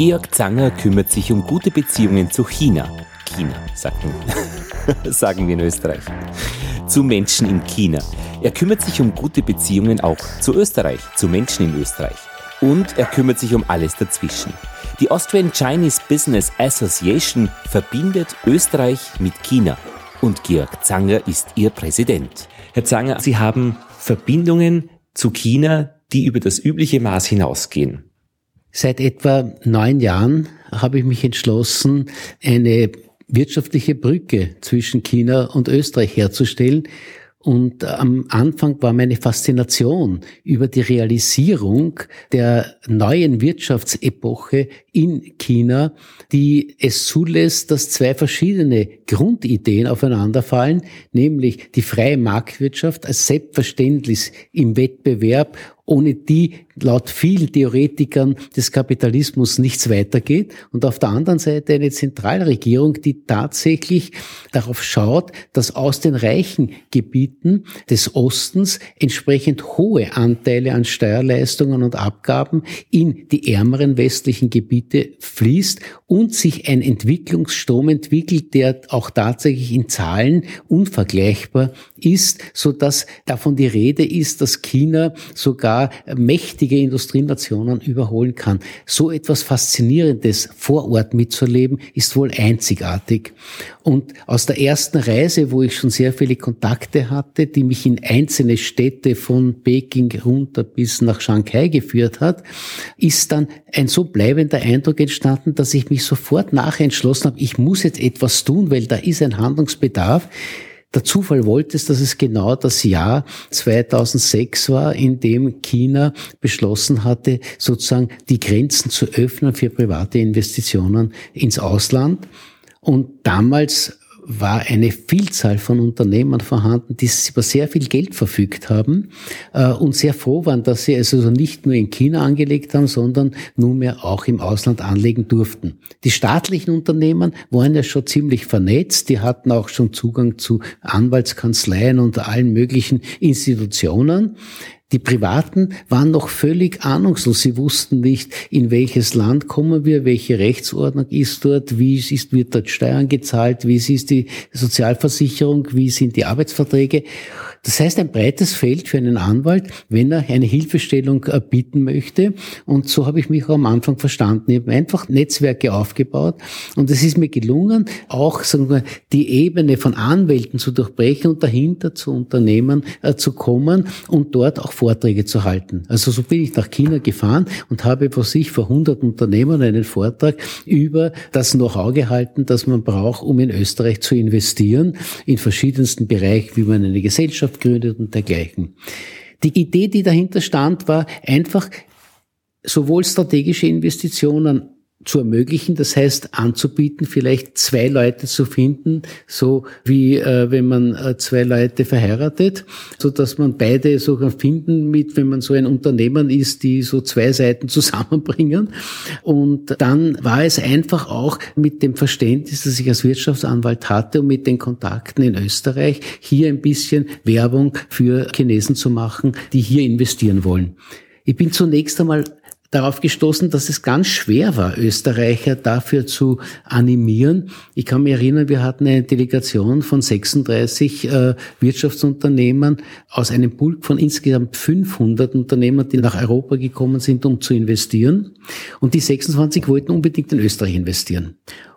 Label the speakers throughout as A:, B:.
A: Georg Zanger kümmert sich um gute Beziehungen zu China. China, sagen, sagen wir in Österreich. Zu Menschen in China. Er kümmert sich um gute Beziehungen auch zu Österreich, zu Menschen in Österreich. Und er kümmert sich um alles dazwischen. Die Austrian Chinese Business Association verbindet Österreich mit China. Und Georg Zanger ist ihr Präsident. Herr Zanger, Sie haben Verbindungen zu China, die über das übliche Maß hinausgehen.
B: Seit etwa neun Jahren habe ich mich entschlossen, eine wirtschaftliche Brücke zwischen China und Österreich herzustellen. Und am Anfang war meine Faszination über die Realisierung der neuen Wirtschaftsepoche in China, die es zulässt, dass zwei verschiedene Grundideen aufeinanderfallen, nämlich die freie Marktwirtschaft als selbstverständlich im Wettbewerb ohne die laut vielen Theoretikern des Kapitalismus nichts weitergeht und auf der anderen Seite eine Zentralregierung, die tatsächlich darauf schaut, dass aus den reichen Gebieten des Ostens entsprechend hohe Anteile an Steuerleistungen und Abgaben in die ärmeren westlichen Gebiete fließt und sich ein Entwicklungsstrom entwickelt, der auch tatsächlich in Zahlen unvergleichbar ist, so dass davon die Rede ist, dass China sogar mächtige Industrienationen überholen kann. So etwas Faszinierendes vor Ort mitzuleben, ist wohl einzigartig. Und aus der ersten Reise, wo ich schon sehr viele Kontakte hatte, die mich in einzelne Städte von Peking runter bis nach Shanghai geführt hat, ist dann ein so bleibender Eindruck entstanden, dass ich mich sofort nachher entschlossen habe, ich muss jetzt etwas tun, weil da ist ein Handlungsbedarf. Der Zufall wollte es, dass es genau das Jahr 2006 war, in dem China beschlossen hatte, sozusagen die Grenzen zu öffnen für private Investitionen ins Ausland. Und damals war eine Vielzahl von Unternehmern vorhanden, die über sehr viel Geld verfügt haben äh, und sehr froh waren, dass sie also nicht nur in China angelegt haben, sondern nunmehr auch im Ausland anlegen durften. Die staatlichen Unternehmen waren ja schon ziemlich vernetzt, die hatten auch schon Zugang zu Anwaltskanzleien und allen möglichen Institutionen. Die Privaten waren noch völlig ahnungslos. Sie wussten nicht, in welches Land kommen wir, welche Rechtsordnung ist dort, wie ist, wird dort Steuern gezahlt, wie ist die Sozialversicherung, wie sind die Arbeitsverträge. Das heißt, ein breites Feld für einen Anwalt, wenn er eine Hilfestellung äh, bieten möchte. Und so habe ich mich auch am Anfang verstanden. Ich habe einfach Netzwerke aufgebaut und es ist mir gelungen, auch sagen wir, die Ebene von Anwälten zu durchbrechen und dahinter zu Unternehmen äh, zu kommen und dort auch Vorträge zu halten. Also so bin ich nach China gefahren und habe vor sich vor 100 Unternehmern einen Vortrag über das Know-how gehalten, das man braucht, um in Österreich zu investieren, in verschiedensten Bereichen, wie man eine Gesellschaft gründet und dergleichen. Die Idee, die dahinter stand, war einfach sowohl strategische Investitionen zu ermöglichen, das heißt anzubieten, vielleicht zwei Leute zu finden, so wie äh, wenn man äh, zwei Leute verheiratet, so dass man beide so finden mit, wenn man so ein Unternehmen ist, die so zwei Seiten zusammenbringen. Und dann war es einfach auch mit dem Verständnis, das ich als Wirtschaftsanwalt hatte und mit den Kontakten in Österreich, hier ein bisschen Werbung für Chinesen zu machen, die hier investieren wollen. Ich bin zunächst einmal darauf gestoßen, dass es ganz schwer war, Österreicher dafür zu animieren. Ich kann mich erinnern, wir hatten eine Delegation von 36 äh, Wirtschaftsunternehmern aus einem Pulk von insgesamt 500 Unternehmern, die nach Europa gekommen sind, um zu investieren. Und die 26 wollten unbedingt in Österreich investieren.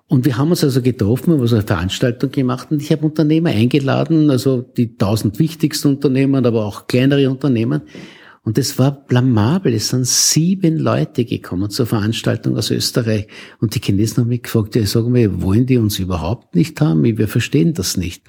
B: Und wir haben uns also getroffen, haben also eine Veranstaltung gemacht und ich habe Unternehmer eingeladen, also die 1000 wichtigsten Unternehmen, aber auch kleinere Unternehmen. Und es war blamabel. Es sind sieben Leute gekommen zur Veranstaltung aus Österreich. Und die Chinesen haben mich gefragt, ja, sagen wir, wollen die uns überhaupt nicht haben? Wir verstehen das nicht.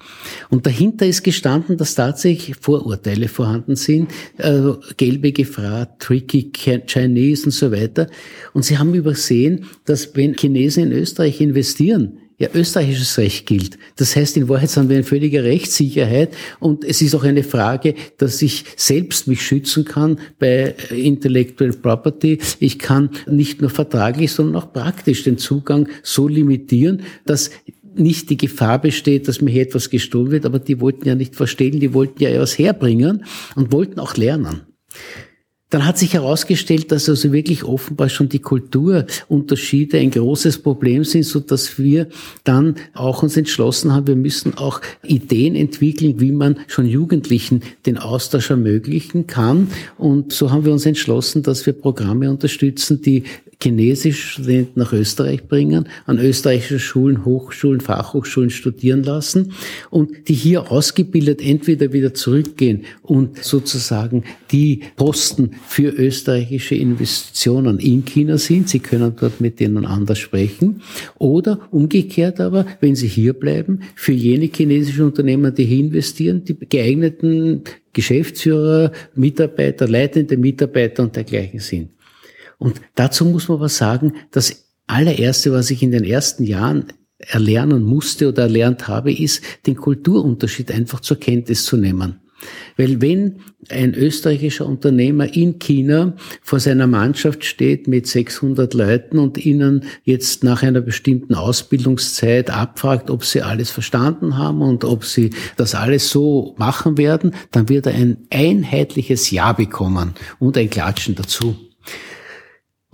B: Und dahinter ist gestanden, dass tatsächlich Vorurteile vorhanden sind, äh, gelbe Gefahr, tricky Chinese und so weiter. Und sie haben übersehen, dass wenn Chinesen in Österreich investieren, ja, österreichisches Recht gilt. Das heißt, in Wahrheit sind wir in völliger Rechtssicherheit und es ist auch eine Frage, dass ich selbst mich schützen kann bei Intellectual Property. Ich kann nicht nur vertraglich, sondern auch praktisch den Zugang so limitieren, dass nicht die Gefahr besteht, dass mir hier etwas gestohlen wird, aber die wollten ja nicht verstehen, die wollten ja etwas herbringen und wollten auch lernen. Dann hat sich herausgestellt, dass also wirklich offenbar schon die Kulturunterschiede ein großes Problem sind, so dass wir dann auch uns entschlossen haben, wir müssen auch Ideen entwickeln, wie man schon Jugendlichen den Austausch ermöglichen kann. Und so haben wir uns entschlossen, dass wir Programme unterstützen, die Chinesisch Studenten nach Österreich bringen, an österreichischen Schulen, Hochschulen, Fachhochschulen studieren lassen und die hier ausgebildet entweder wieder zurückgehen und sozusagen die Posten für österreichische Investitionen in China sind. Sie können dort mit denen anders sprechen. Oder umgekehrt aber, wenn sie hier bleiben, für jene chinesischen Unternehmer, die hier investieren, die geeigneten Geschäftsführer, Mitarbeiter, leitende Mitarbeiter und dergleichen sind. Und dazu muss man aber sagen, das allererste, was ich in den ersten Jahren erlernen musste oder erlernt habe, ist, den Kulturunterschied einfach zur Kenntnis zu nehmen. Weil wenn ein österreichischer Unternehmer in China vor seiner Mannschaft steht mit 600 Leuten und ihnen jetzt nach einer bestimmten Ausbildungszeit abfragt, ob sie alles verstanden haben und ob sie das alles so machen werden, dann wird er ein einheitliches Ja bekommen und ein Klatschen dazu.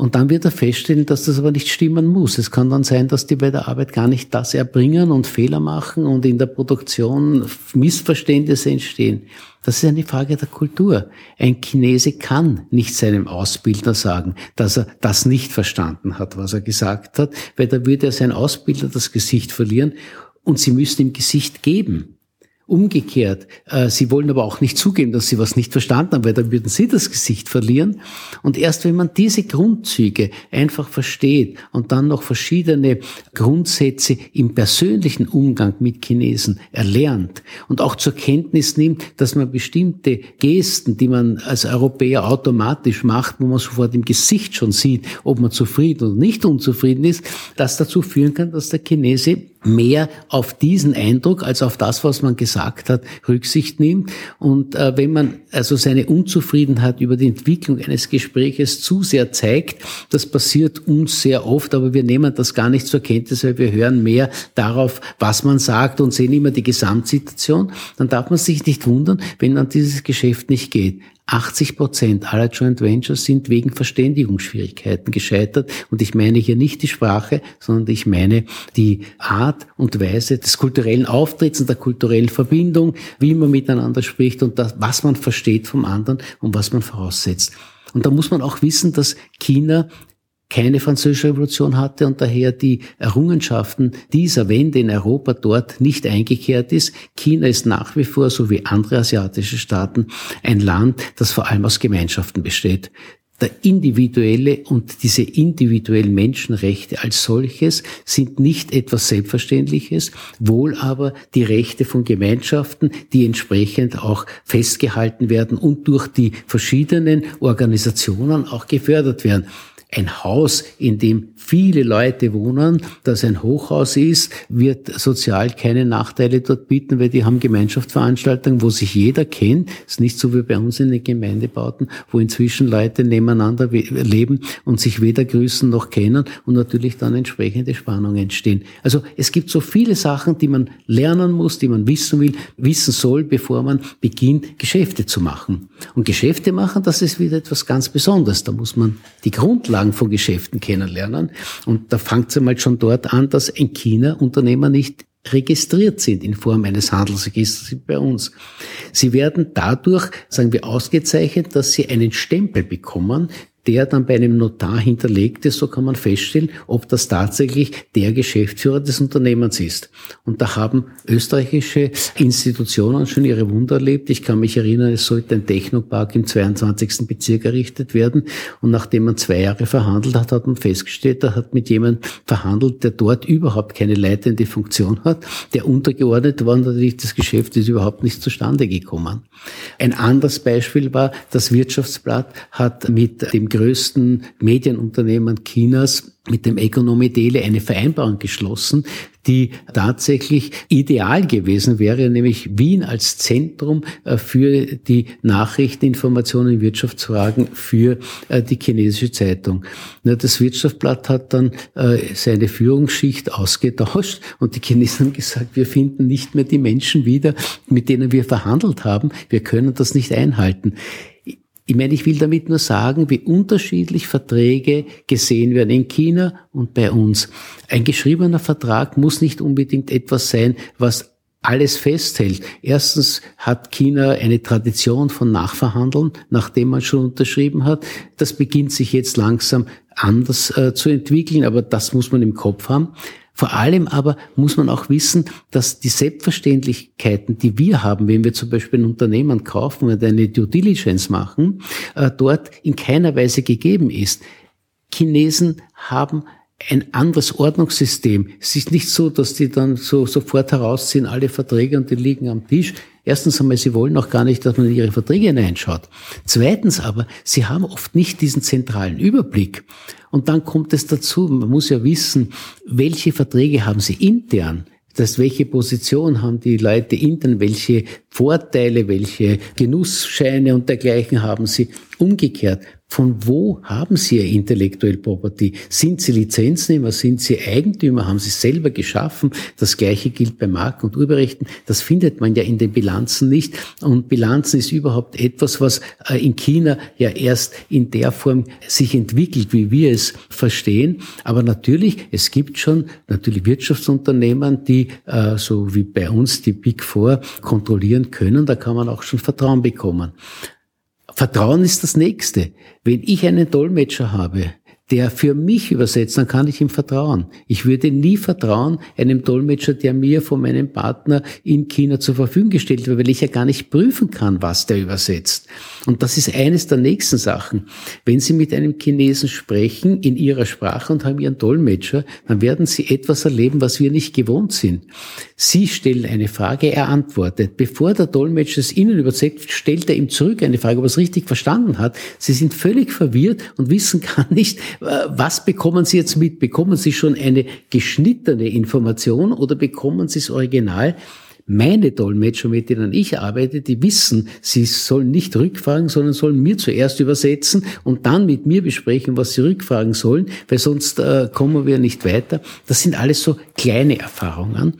B: Und dann wird er feststellen, dass das aber nicht stimmen muss. Es kann dann sein, dass die bei der Arbeit gar nicht das erbringen und Fehler machen und in der Produktion Missverständnisse entstehen. Das ist eine Frage der Kultur. Ein Chinese kann nicht seinem Ausbilder sagen, dass er das nicht verstanden hat, was er gesagt hat, weil da würde er sein Ausbilder das Gesicht verlieren und sie müssen ihm Gesicht geben. Umgekehrt, äh, sie wollen aber auch nicht zugeben, dass sie was nicht verstanden haben, weil dann würden sie das Gesicht verlieren. Und erst wenn man diese Grundzüge einfach versteht und dann noch verschiedene Grundsätze im persönlichen Umgang mit Chinesen erlernt und auch zur Kenntnis nimmt, dass man bestimmte Gesten, die man als Europäer automatisch macht, wo man sofort im Gesicht schon sieht, ob man zufrieden oder nicht unzufrieden ist, das dazu führen kann, dass der Chinese mehr auf diesen Eindruck als auf das, was man gesagt hat, Rücksicht nimmt. Und äh, wenn man also seine Unzufriedenheit über die Entwicklung eines Gespräches zu sehr zeigt, das passiert uns sehr oft, aber wir nehmen das gar nicht zur Kenntnis, weil wir hören mehr darauf, was man sagt und sehen immer die Gesamtsituation, dann darf man sich nicht wundern, wenn dann dieses Geschäft nicht geht. 80 Prozent aller Joint Ventures sind wegen Verständigungsschwierigkeiten gescheitert. Und ich meine hier nicht die Sprache, sondern ich meine die Art und Weise des kulturellen Auftritts und der kulturellen Verbindung, wie man miteinander spricht und das, was man versteht vom anderen und was man voraussetzt. Und da muss man auch wissen, dass China keine französische Revolution hatte und daher die Errungenschaften dieser Wende in Europa dort nicht eingekehrt ist. China ist nach wie vor, so wie andere asiatische Staaten, ein Land, das vor allem aus Gemeinschaften besteht. Der individuelle und diese individuellen Menschenrechte als solches sind nicht etwas Selbstverständliches, wohl aber die Rechte von Gemeinschaften, die entsprechend auch festgehalten werden und durch die verschiedenen Organisationen auch gefördert werden ein Haus, in dem viele Leute wohnen, das ein Hochhaus ist, wird sozial keine Nachteile dort bieten, weil die haben Gemeinschaftsveranstaltungen, wo sich jeder kennt. Es ist nicht so wie bei uns in den Gemeindebauten, wo inzwischen Leute nebeneinander leben und sich weder grüßen noch kennen und natürlich dann entsprechende Spannungen entstehen. Also es gibt so viele Sachen, die man lernen muss, die man wissen will, wissen soll, bevor man beginnt, Geschäfte zu machen. Und Geschäfte machen, das ist wieder etwas ganz Besonderes. Da muss man die Grundlage Grundlagen von Geschäften kennenlernen. Und da fängt es einmal schon dort an, dass in China Unternehmer nicht registriert sind in Form eines Handelsregisters bei uns. Sie werden dadurch, sagen wir, ausgezeichnet, dass sie einen Stempel bekommen, der dann bei einem Notar hinterlegt ist, so kann man feststellen, ob das tatsächlich der Geschäftsführer des Unternehmens ist. Und da haben österreichische Institutionen schon ihre Wunder erlebt. Ich kann mich erinnern, es sollte ein Technopark im 22. Bezirk errichtet werden. Und nachdem man zwei Jahre verhandelt hat, hat man festgestellt, da hat mit jemandem verhandelt, der dort überhaupt keine leitende Funktion hat, der untergeordnet war natürlich das Geschäft ist überhaupt nicht zustande gekommen. Ein anderes Beispiel war, das Wirtschaftsblatt hat mit dem größten Medienunternehmen Chinas mit dem Economy Daily eine Vereinbarung geschlossen, die tatsächlich ideal gewesen wäre, nämlich Wien als Zentrum äh, für die Nachrichteninformationen, Wirtschaftsfragen für äh, die chinesische Zeitung. Das Wirtschaftsblatt hat dann äh, seine Führungsschicht ausgetauscht und die Chinesen haben gesagt, wir finden nicht mehr die Menschen wieder, mit denen wir verhandelt haben. Wir können das nicht einhalten. Ich meine, ich will damit nur sagen, wie unterschiedlich Verträge gesehen werden in China und bei uns. Ein geschriebener Vertrag muss nicht unbedingt etwas sein, was alles festhält. Erstens hat China eine Tradition von Nachverhandeln, nachdem man schon unterschrieben hat. Das beginnt sich jetzt langsam anders äh, zu entwickeln, aber das muss man im Kopf haben. Vor allem aber muss man auch wissen, dass die Selbstverständlichkeiten, die wir haben, wenn wir zum Beispiel ein Unternehmen kaufen und eine Due Diligence machen, äh, dort in keiner Weise gegeben ist. Chinesen haben ein anderes Ordnungssystem. Es ist nicht so, dass die dann so sofort herausziehen, alle Verträge und die liegen am Tisch. Erstens einmal, sie wollen auch gar nicht, dass man in ihre Verträge hineinschaut. Zweitens aber, sie haben oft nicht diesen zentralen Überblick. Und dann kommt es dazu, man muss ja wissen, welche Verträge haben sie intern? Das, welche Position haben die Leute intern, welche Vorteile, welche Genussscheine und dergleichen haben sie umgekehrt. Von wo haben Sie Ihr Intellectual Property? Sind Sie Lizenznehmer? Sind Sie Eigentümer? Haben Sie selber geschaffen? Das Gleiche gilt bei Marken- und Urheberrechten. Das findet man ja in den Bilanzen nicht. Und Bilanzen ist überhaupt etwas, was äh, in China ja erst in der Form sich entwickelt, wie wir es verstehen. Aber natürlich, es gibt schon natürlich Wirtschaftsunternehmen, die äh, so wie bei uns die Big Four kontrollieren können. Da kann man auch schon Vertrauen bekommen. Vertrauen ist das Nächste. Wenn ich einen Dolmetscher habe, der für mich übersetzt, dann kann ich ihm vertrauen. Ich würde nie vertrauen einem Dolmetscher, der mir von meinem Partner in China zur Verfügung gestellt wird, weil ich ja gar nicht prüfen kann, was der übersetzt. Und das ist eines der nächsten Sachen. Wenn Sie mit einem Chinesen sprechen in Ihrer Sprache und haben Ihren Dolmetscher, dann werden Sie etwas erleben, was wir nicht gewohnt sind. Sie stellen eine Frage, er antwortet. Bevor der Dolmetscher es Ihnen übersetzt, stellt er ihm zurück eine Frage, ob er es richtig verstanden hat. Sie sind völlig verwirrt und wissen gar nicht, was bekommen Sie jetzt mit? Bekommen Sie schon eine geschnittene Information oder bekommen Sie das Original? Meine Dolmetscher, mit denen ich arbeite, die wissen, sie sollen nicht rückfragen, sondern sollen mir zuerst übersetzen und dann mit mir besprechen, was sie rückfragen sollen, weil sonst äh, kommen wir nicht weiter. Das sind alles so kleine Erfahrungen.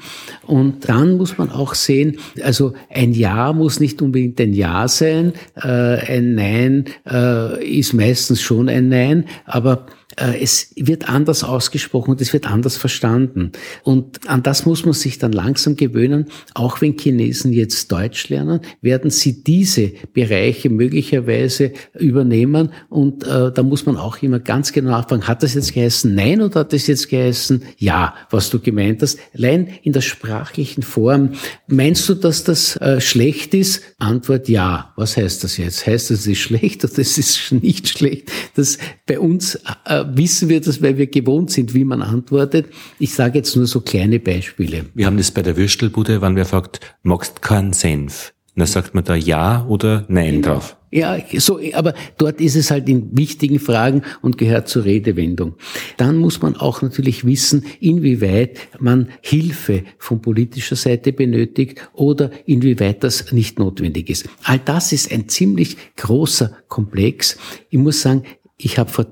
B: Und dann muss man auch sehen, also ein Ja muss nicht unbedingt ein Ja sein, äh, ein Nein äh, ist meistens schon ein Nein, aber es wird anders ausgesprochen und es wird anders verstanden. Und an das muss man sich dann langsam gewöhnen. Auch wenn Chinesen jetzt Deutsch lernen, werden sie diese Bereiche möglicherweise übernehmen. Und äh, da muss man auch immer ganz genau nachfragen, hat das jetzt geheißen Nein oder hat das jetzt geheißen Ja, was du gemeint hast? Allein in der sprachlichen Form. Meinst du, dass das äh, schlecht ist? Antwort Ja. Was heißt das jetzt? Heißt das, es ist schlecht oder es ist nicht schlecht? Das bei uns äh, wissen wir das, weil wir gewohnt sind, wie man antwortet. Ich sage jetzt nur so kleine Beispiele.
A: Wir haben das bei der Würstelbude, wenn wer fragt, magst keinen Senf? dann sagt man da Ja oder Nein genau. drauf.
B: Ja, so, aber dort ist es halt in wichtigen Fragen und gehört zur Redewendung. Dann muss man auch natürlich wissen, inwieweit man Hilfe von politischer Seite benötigt oder inwieweit das nicht notwendig ist. All das ist ein ziemlich großer Komplex. Ich muss sagen, ich habe vor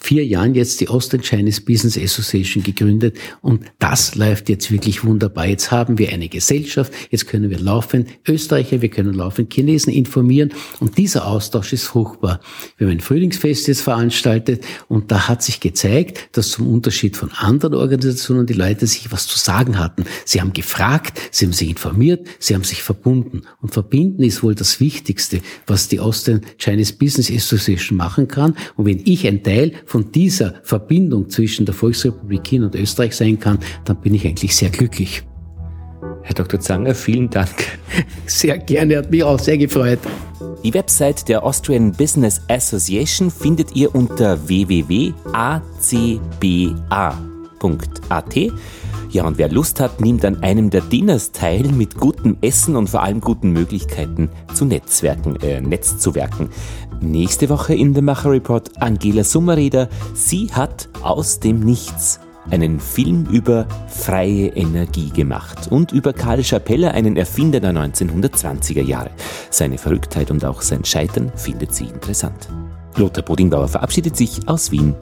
B: vier Jahren jetzt die Austrian Chinese Business Association gegründet und das läuft jetzt wirklich wunderbar. Jetzt haben wir eine Gesellschaft, jetzt können wir laufend Österreicher, wir können laufend Chinesen informieren und dieser Austausch ist fruchtbar. Wir haben ein Frühlingsfest jetzt veranstaltet und da hat sich gezeigt, dass zum Unterschied von anderen Organisationen die Leute sich was zu sagen hatten. Sie haben gefragt, sie haben sich informiert, sie haben sich verbunden und verbinden ist wohl das Wichtigste, was die Austrian Chinese Business Association machen kann und wenn ich ein Teil von dieser Verbindung zwischen der Volksrepublik China und Österreich sein kann, dann bin ich eigentlich sehr glücklich.
A: Herr Dr. Zanger, vielen Dank.
B: Sehr gerne, hat mich auch sehr gefreut.
A: Die Website der Austrian Business Association findet ihr unter www.acba.at. Ja, und wer Lust hat, nimmt an einem der Dinners teil mit gutem Essen und vor allem guten Möglichkeiten zu Netzwerken, äh, Netzzuwerken. Nächste Woche in The Macher Report Angela Summereder. Sie hat aus dem Nichts einen Film über freie Energie gemacht und über Karl Schapelle, einen Erfinder der 1920er Jahre. Seine Verrücktheit und auch sein Scheitern findet sie interessant. Lothar Bodingbauer verabschiedet sich aus Wien.